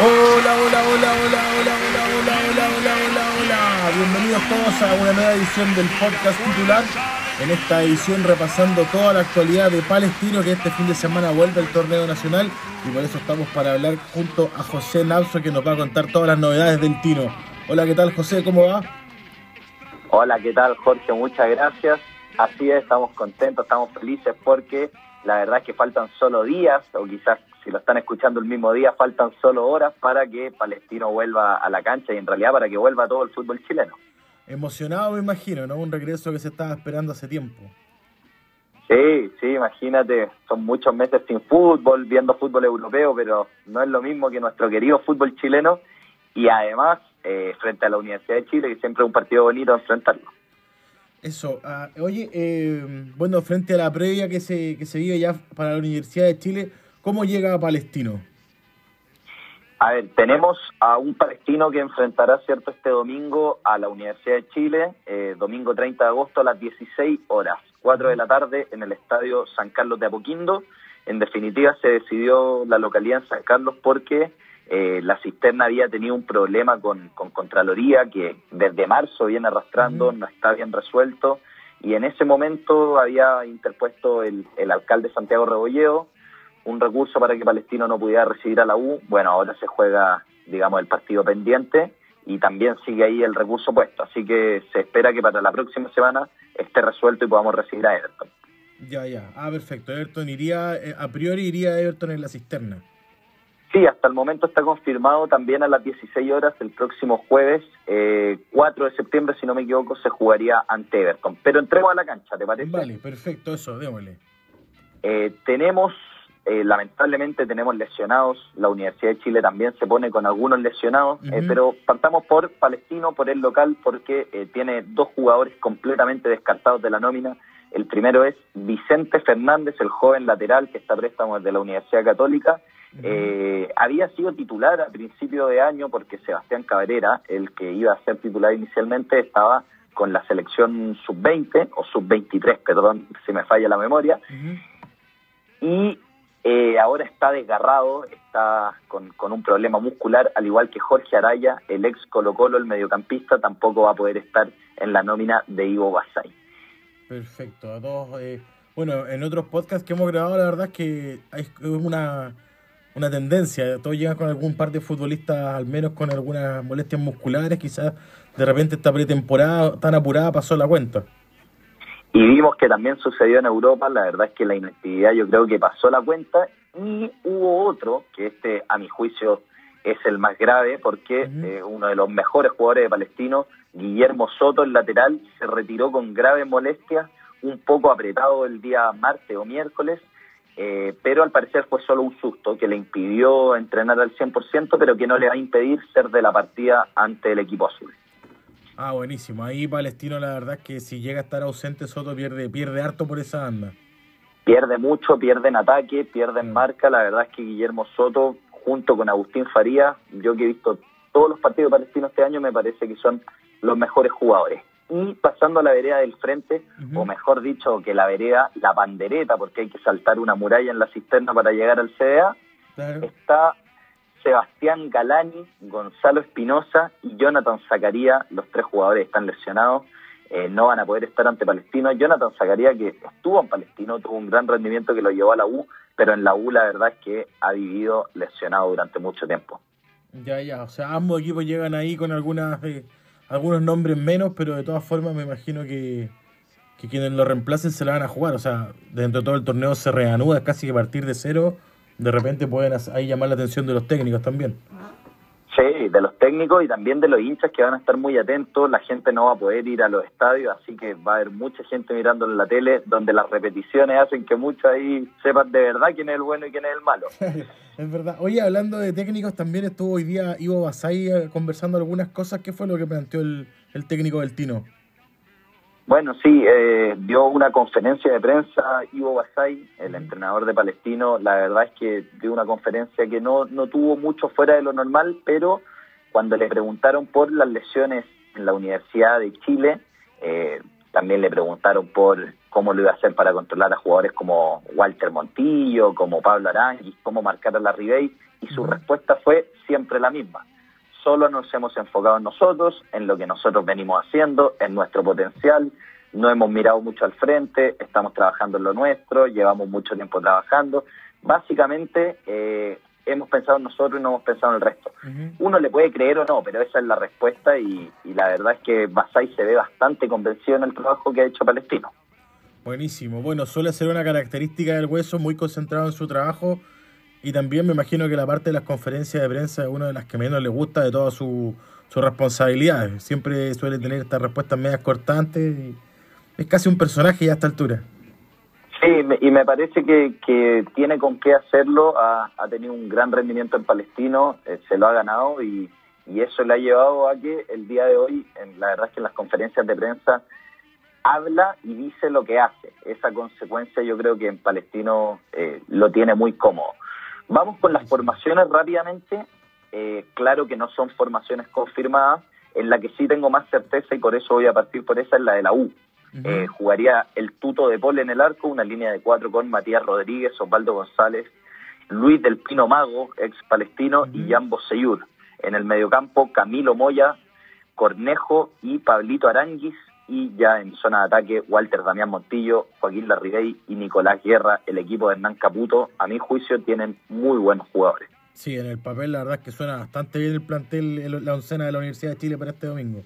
Hola, hola, hola, hola, hola, hola, hola, hola, hola, hola, hola. Bienvenidos todos a una nueva edición del podcast titular. En esta edición repasando toda la actualidad de Palestino que este fin de semana vuelve al torneo nacional y por eso estamos para hablar junto a José Navso que nos va a contar todas las novedades del Tino. Hola, ¿qué tal José? ¿Cómo va? Hola, ¿qué tal Jorge? Muchas gracias. Así es, estamos contentos, estamos felices porque la verdad es que faltan solo días, o quizás si lo están escuchando el mismo día, faltan solo horas para que Palestino vuelva a la cancha y en realidad para que vuelva todo el fútbol chileno. Emocionado me imagino, ¿no? Un regreso que se estaba esperando hace tiempo. Sí, sí, imagínate, son muchos meses sin fútbol, viendo fútbol europeo, pero no es lo mismo que nuestro querido fútbol chileno y además eh, frente a la Universidad de Chile, que siempre es un partido bonito enfrentarlo. Eso, ah, oye, eh, bueno, frente a la previa que se, que se vive ya para la Universidad de Chile, ¿cómo llega a Palestino? A ver, tenemos a un palestino que enfrentará, ¿cierto?, este domingo a la Universidad de Chile, eh, domingo 30 de agosto a las 16 horas, 4 de la tarde, en el Estadio San Carlos de Apoquindo. En definitiva, se decidió la localidad en San Carlos porque eh, la cisterna había tenido un problema con, con Contraloría que desde marzo viene arrastrando, no está bien resuelto, y en ese momento había interpuesto el, el alcalde Santiago Rebolleo un recurso para que Palestino no pudiera recibir a la U. Bueno, ahora se juega, digamos, el partido pendiente y también sigue ahí el recurso puesto. Así que se espera que para la próxima semana esté resuelto y podamos recibir a Everton. Ya, ya. Ah, perfecto. Everton iría, eh, a priori iría Everton en la cisterna. Sí, hasta el momento está confirmado también a las 16 horas el próximo jueves, eh, 4 de septiembre, si no me equivoco, se jugaría ante Everton. Pero entremos a la cancha, ¿te parece? Vale, perfecto, eso, démosle. Eh, tenemos, eh, lamentablemente tenemos lesionados, la Universidad de Chile también se pone con algunos lesionados, eh, pero partamos por Palestino, por el local, porque eh, tiene dos jugadores completamente descartados de la nómina. El primero es Vicente Fernández, el joven lateral que está préstamo de la Universidad Católica, eh, había sido titular a principio de año porque Sebastián Cabrera, el que iba a ser titular inicialmente, estaba con la selección sub-20 o sub-23, perdón, si me falla la memoria, y eh, ahora está desgarrado, está con, con un problema muscular, al igual que Jorge Araya, el ex Colo Colo, el mediocampista, tampoco va a poder estar en la nómina de Ivo Basay. Perfecto. A todos, eh, bueno, en otros podcasts que hemos grabado, la verdad es que es una, una tendencia. Todos llegan con algún par de futbolistas, al menos con algunas molestias musculares. Quizás de repente esta pretemporada tan apurada pasó la cuenta. Y vimos que también sucedió en Europa, la verdad es que la inactividad yo creo que pasó la cuenta y hubo otro, que este a mi juicio es el más grave, porque eh, uno de los mejores jugadores de Palestino, Guillermo Soto, el lateral, se retiró con graves molestias, un poco apretado el día martes o miércoles, eh, pero al parecer fue solo un susto que le impidió entrenar al 100%, pero que no le va a impedir ser de la partida ante el equipo azul. Ah, buenísimo. Ahí Palestino, la verdad es que si llega a estar ausente, Soto pierde, pierde harto por esa banda. pierde mucho, pierde en ataque, pierde en Mm. marca. La verdad es que Guillermo Soto, junto con Agustín Farías, yo que he visto todos los partidos palestinos este año, me parece que son los mejores jugadores. Y pasando a la vereda del frente, o mejor dicho, que la vereda, la pandereta, porque hay que saltar una muralla en la cisterna para llegar al CDA, Claro. está Sebastián Galani, Gonzalo Espinosa y Jonathan Zacaría. Los tres jugadores están lesionados, eh, no van a poder estar ante Palestino. Jonathan Zacaría, que estuvo en Palestino, tuvo un gran rendimiento que lo llevó a la U, pero en la U la verdad es que ha vivido lesionado durante mucho tiempo. Ya, ya. O sea, ambos equipos llegan ahí con algunas eh, algunos nombres menos, pero de todas formas me imagino que, que quienes lo reemplacen se la van a jugar. O sea, dentro de todo el torneo se reanuda casi que a partir de cero. De repente pueden ahí llamar la atención de los técnicos también. Sí, de los técnicos y también de los hinchas que van a estar muy atentos. La gente no va a poder ir a los estadios, así que va a haber mucha gente mirando en la tele, donde las repeticiones hacen que muchos ahí sepan de verdad quién es el bueno y quién es el malo. es verdad. Oye, hablando de técnicos, también estuvo hoy día Ivo Basay eh, conversando algunas cosas. ¿Qué fue lo que planteó el, el técnico del Tino? Bueno, sí, eh, dio una conferencia de prensa Ivo Basay, el entrenador de Palestino. La verdad es que dio una conferencia que no, no tuvo mucho fuera de lo normal, pero cuando le preguntaron por las lesiones en la Universidad de Chile, eh, también le preguntaron por cómo lo iba a hacer para controlar a jugadores como Walter Montillo, como Pablo Aranguis, cómo marcar a la Ribey, Y su respuesta fue siempre la misma. Solo nos hemos enfocado en nosotros, en lo que nosotros venimos haciendo, en nuestro potencial. No hemos mirado mucho al frente, estamos trabajando en lo nuestro, llevamos mucho tiempo trabajando. Básicamente, eh, hemos pensado en nosotros y no hemos pensado en el resto. Uno le puede creer o no, pero esa es la respuesta y, la verdad es que Basay se ve bastante convencido en el trabajo que ha hecho Palestino. Buenísimo. Bueno, suele ser una característica del hueso muy concentrado en su trabajo y también me imagino que la parte de las conferencias de prensa es una de las que menos le gusta de todas sus su responsabilidades. Siempre suele tener estas respuestas medias cortantes y es casi un personaje ya a esta altura. Sí, y me parece que, tiene con qué hacerlo. Ha, tenido un gran rendimiento en Palestino, eh, se lo ha ganado y, eso le ha llevado a que el día de hoy, la verdad es que en las conferencias de prensa, habla y dice lo que hace. Esa consecuencia yo creo que en Palestino eh, lo tiene muy cómodo. Vamos con las formaciones rápidamente. Eh, claro que no son formaciones confirmadas. En la que sí tengo más certeza y por eso voy a partir por esa es la de la U. Eh, jugaría el tuto de Pole en el arco, una línea de cuatro con Matías Rodríguez, Osvaldo González, Luis del Pino Mago, ex palestino, y Jan Boseyur. En el mediocampo, Camilo Moya, Cornejo y Pablito Aranguis. Y ya en zona de ataque, Walter Damián Montillo, Joaquín Larribey y Nicolás Guerra, el equipo de Hernán Caputo. A mi juicio, tienen muy buenos jugadores. Sí, en el papel la verdad es que suena bastante bien el plantel, la oncena de la Universidad de Chile para este domingo.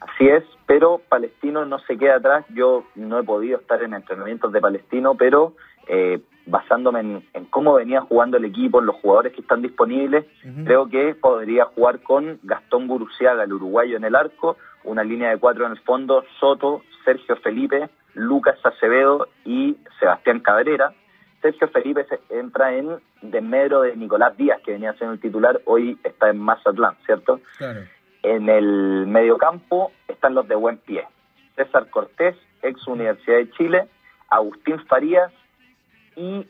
Así es, pero Palestino no se queda atrás. Yo no he podido estar en entrenamientos de Palestino, pero eh, basándome en, cómo venía jugando el equipo, en los jugadores que están disponibles, creo que podría jugar con Gastón Guruciaga, el uruguayo en el arco, una línea de cuatro en el fondo, Soto, Sergio Felipe, Lucas Acevedo y Sebastián Cabrera. Sergio Felipe entra en desmedro de Nicolás Díaz, que venía siendo el titular, hoy está en Mazatlán, ¿cierto? Claro. En el mediocampo están los de buen pie. César Cortés, ex Universidad de Chile, Agustín Farías y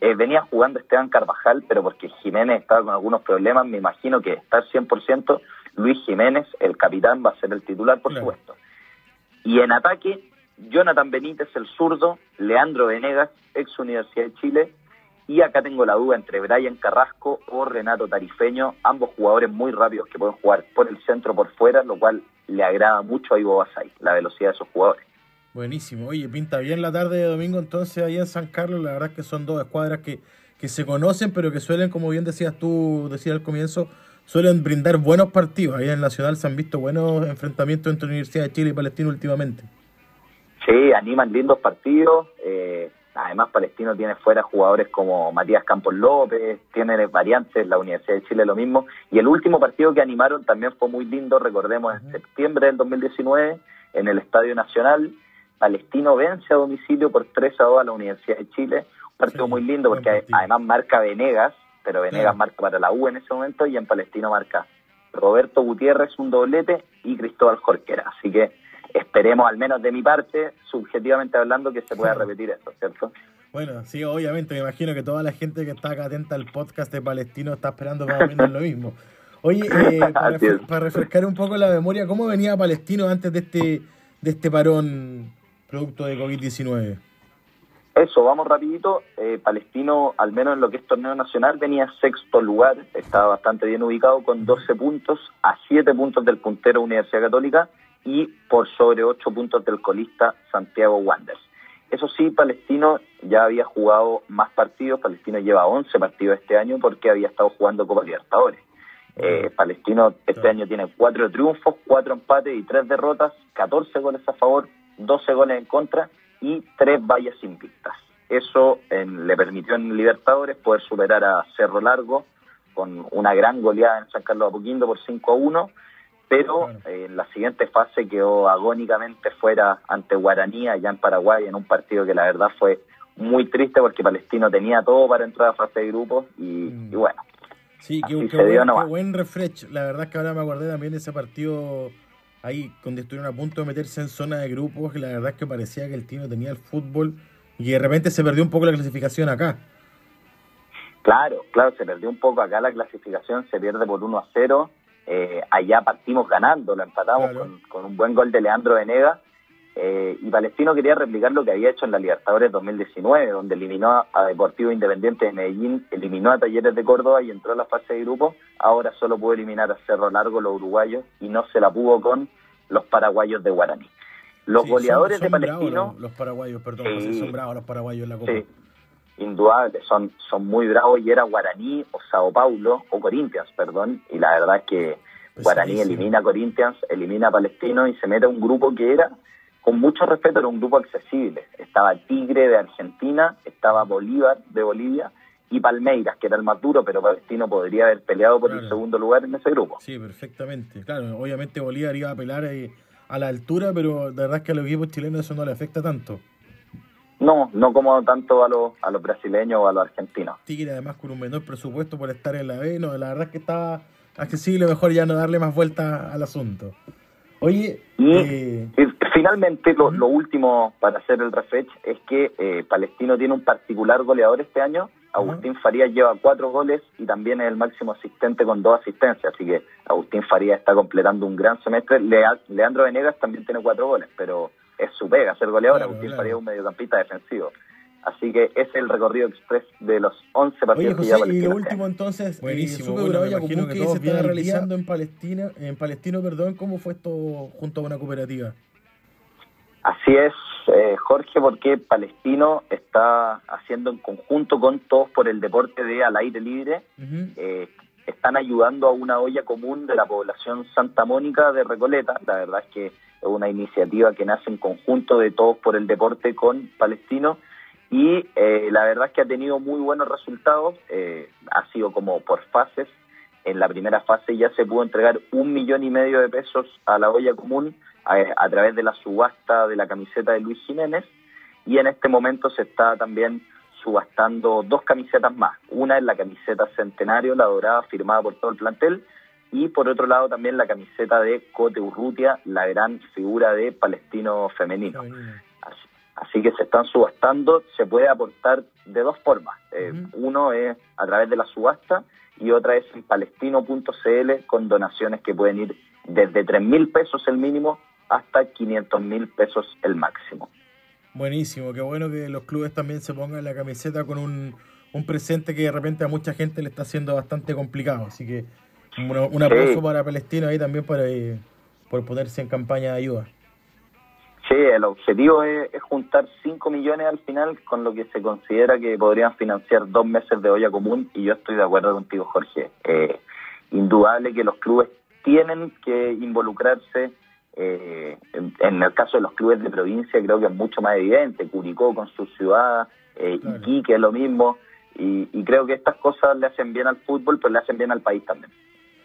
eh, venía jugando Esteban Carvajal, pero porque Jiménez estaba con algunos problemas, me imagino que está al 100%, Luis Jiménez, el capitán, va a ser el titular, por supuesto. Y en ataque, Jonathan Benítez, el zurdo, Leandro Venegas, ex Universidad de Chile, y acá tengo la duda entre Brian Carrasco o Renato Tarifeño, ambos jugadores muy rápidos que pueden jugar por el centro por fuera, lo cual le agrada mucho a Ivo Basay, la velocidad de esos jugadores. Buenísimo, oye, pinta bien la tarde de domingo entonces ahí en San Carlos, la verdad es que son dos escuadras que, que se conocen, pero que suelen, como bien decías tú, decías al comienzo, suelen brindar buenos partidos. Ahí en Nacional se han visto buenos enfrentamientos entre Universidad de Chile y Palestino últimamente. Sí, animan lindos partidos. Eh, Además, Palestino tiene fuera jugadores como Matías Campos López, tiene variantes, la Universidad de Chile lo mismo. Y el último partido que animaron también fue muy lindo, recordemos, en septiembre del 2019, en el Estadio Nacional. Palestino vence a domicilio por 3 a 2 a la Universidad de Chile. Un partido muy lindo porque además marca Venegas, pero Venegas marca para la U en ese momento y en Palestino marca Roberto Gutiérrez un doblete y Cristóbal Jorquera. Así que esperemos, al menos de mi parte, subjetivamente hablando, que se pueda repetir esto, ¿cierto? Bueno, sí, obviamente, me imagino que toda la gente que está acá atenta al podcast de Palestino está esperando más o menos lo mismo. Oye, eh, para, refrescar un poco la memoria, ¿cómo venía Palestino antes de este, de este parón producto de COVID-19? Eso, vamos rapidito. Eh, Palestino, al menos en lo que es torneo nacional, venía sexto lugar, estaba bastante bien ubicado con 12 puntos a 7 puntos del puntero Universidad Católica y por sobre ocho puntos del colista Santiago Wanderers. Eso sí, Palestino ya había jugado más partidos, Palestino lleva 11 partidos este año porque había estado jugando Copa Libertadores. Eh, Palestino este año tiene cuatro triunfos, cuatro empates y tres derrotas, 14 goles a favor, 12 goles en contra y tres vallas invictas. Eso le permitió en Libertadores poder superar a Cerro Largo con una gran goleada en San Carlos de Apoquindo por 5 a 1 pero eh, en la siguiente fase quedó agónicamente fuera ante Guaraní allá en Paraguay en un partido que la verdad fue muy triste porque Palestino tenía todo para entrar a fase de grupos y, mm. bueno. Sí, qué, buen, buen, refresh. La verdad es que ahora me acordé también de ese partido ahí donde estuvieron a punto de meterse en zona de grupos, que la verdad es que parecía que el Tino tenía el fútbol y de repente se perdió un poco la clasificación acá. Claro, claro, se perdió un poco acá la clasificación, se pierde por 1 a 0 eh, allá partimos ganando, lo empatamos con, un buen gol de Leandro Venega Eh, y Palestino quería replicar lo que había hecho en la Libertadores 2019, donde eliminó a Deportivo Independiente de Medellín, eliminó a Talleres de Córdoba y entró a la fase de grupo. Ahora solo pudo eliminar a Cerro Largo, los uruguayos, y no se la pudo con los paraguayos de Guaraní. Los goleadores de Palestino. Los, paraguayos, perdón, son bravos los paraguayos en la Copa. Sí, indudable, son, son muy bravos y era Guaraní o Sao Paulo o Corinthians, perdón, y la verdad es que Guaraní elimina a Corinthians, elimina a Palestino y se mete a un grupo que era, con mucho respeto, era un grupo accesible. Estaba Tigre de Argentina, estaba Bolívar de Bolivia y Palmeiras, que era el más duro, pero Palestino podría haber peleado por el segundo lugar en ese grupo. Sí, perfectamente. Claro, obviamente Bolívar iba a pelear eh, a la altura, pero de verdad es que a los equipos chilenos eso no le afecta tanto. No, no como tanto a los, a los brasileños o a los argentinos. Tigre además con un menor presupuesto por estar en la B, no, la verdad es que estaba accesible, mejor ya no darle más vuelta al asunto. Oye, y, eh, finalmente lo, último para hacer el refresh es que eh, Palestino tiene un particular goleador este año. Agustín Farías lleva cuatro goles y también es el máximo asistente con dos asistencias, así que Agustín Farías está completando un gran semestre. Leandro Venegas también tiene cuatro goles, pero es su pega ser goleador. Agustín Farías es un mediocampista defensivo. Así que ese es el recorrido express de los 11 partidos que ya Y lo último entonces, buenísimo, bueno, que, se está realizando en Palestina, en Palestino, perdón, ¿cómo fue esto junto a una cooperativa? Así es, eh, Jorge, porque Palestino está haciendo en conjunto con Todos por el Deporte de Al Aire Libre, eh, están ayudando a una olla común de la población Santa Mónica de Recoleta. La verdad es que es una iniciativa que nace en conjunto de Todos por el Deporte con Palestino. Y eh, la verdad es que ha tenido muy buenos resultados, eh, ha sido como por fases, en la primera fase ya se pudo entregar un millón y medio de pesos a la olla común a, través de la subasta de la camiseta de Luis Jiménez. Y en este momento se está también subastando dos camisetas más, una es la camiseta Centenario, la dorada, firmada por todo el plantel, y por otro lado también la camiseta de Cote Urrutia, la gran figura de Palestino femenino. Así que se están subastando, se puede aportar de dos formas. Eh, uno es a través de la subasta y otra es en palestino.cl con donaciones que pueden ir desde 3 mil pesos el mínimo hasta 500 mil pesos el máximo. Buenísimo, qué bueno que los clubes también se pongan la camiseta con un, presente que de repente a mucha gente le está haciendo bastante complicado. Así que un, aplauso para Palestino ahí también para, eh, por ponerse en campaña de ayuda. Sí, el objetivo es, juntar 5 millones al final con lo que se considera que podrían financiar dos meses de olla común y yo estoy de acuerdo contigo, Jorge. Eh, indudable que los clubes tienen que involucrarse. Eh, en, el caso de los clubes de provincia creo que es mucho más evidente. Curicó con su ciudad, eh, Iquique es lo mismo. Y, y creo que estas cosas le hacen bien al fútbol, pero le hacen bien al país también.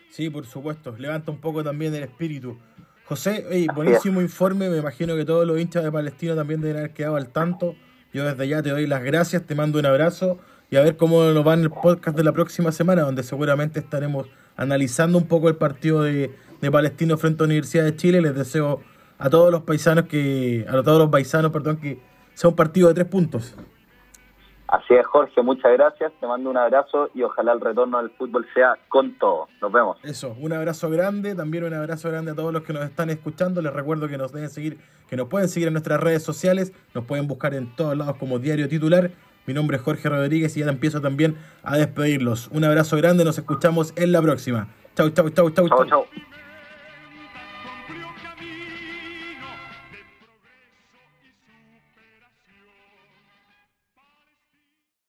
Sí, por supuesto. Levanta un poco también el espíritu. José, buenísimo informe. Me imagino que todos los hinchas de Palestina también deben haber quedado al tanto. Yo desde ya te doy las gracias, te mando un abrazo y a ver cómo nos va en el podcast de la próxima semana, donde seguramente estaremos analizando un poco el partido de, de Palestino frente a la Universidad de Chile. Les deseo a todos los paisanos que, a todos los paisanos, perdón, que sea un partido de tres puntos. Así es, Jorge, muchas gracias. Te mando un abrazo y ojalá el retorno al fútbol sea con todo. Nos vemos. Eso, un abrazo grande, también un abrazo grande a todos los que nos están escuchando. Les recuerdo que nos deben seguir, que nos pueden seguir en nuestras redes sociales, nos pueden buscar en todos lados como Diario Titular. Mi nombre es Jorge Rodríguez y ya empiezo también a despedirlos. Un abrazo grande, nos escuchamos en la próxima. Chau, chau, chau, chau. chau. chau.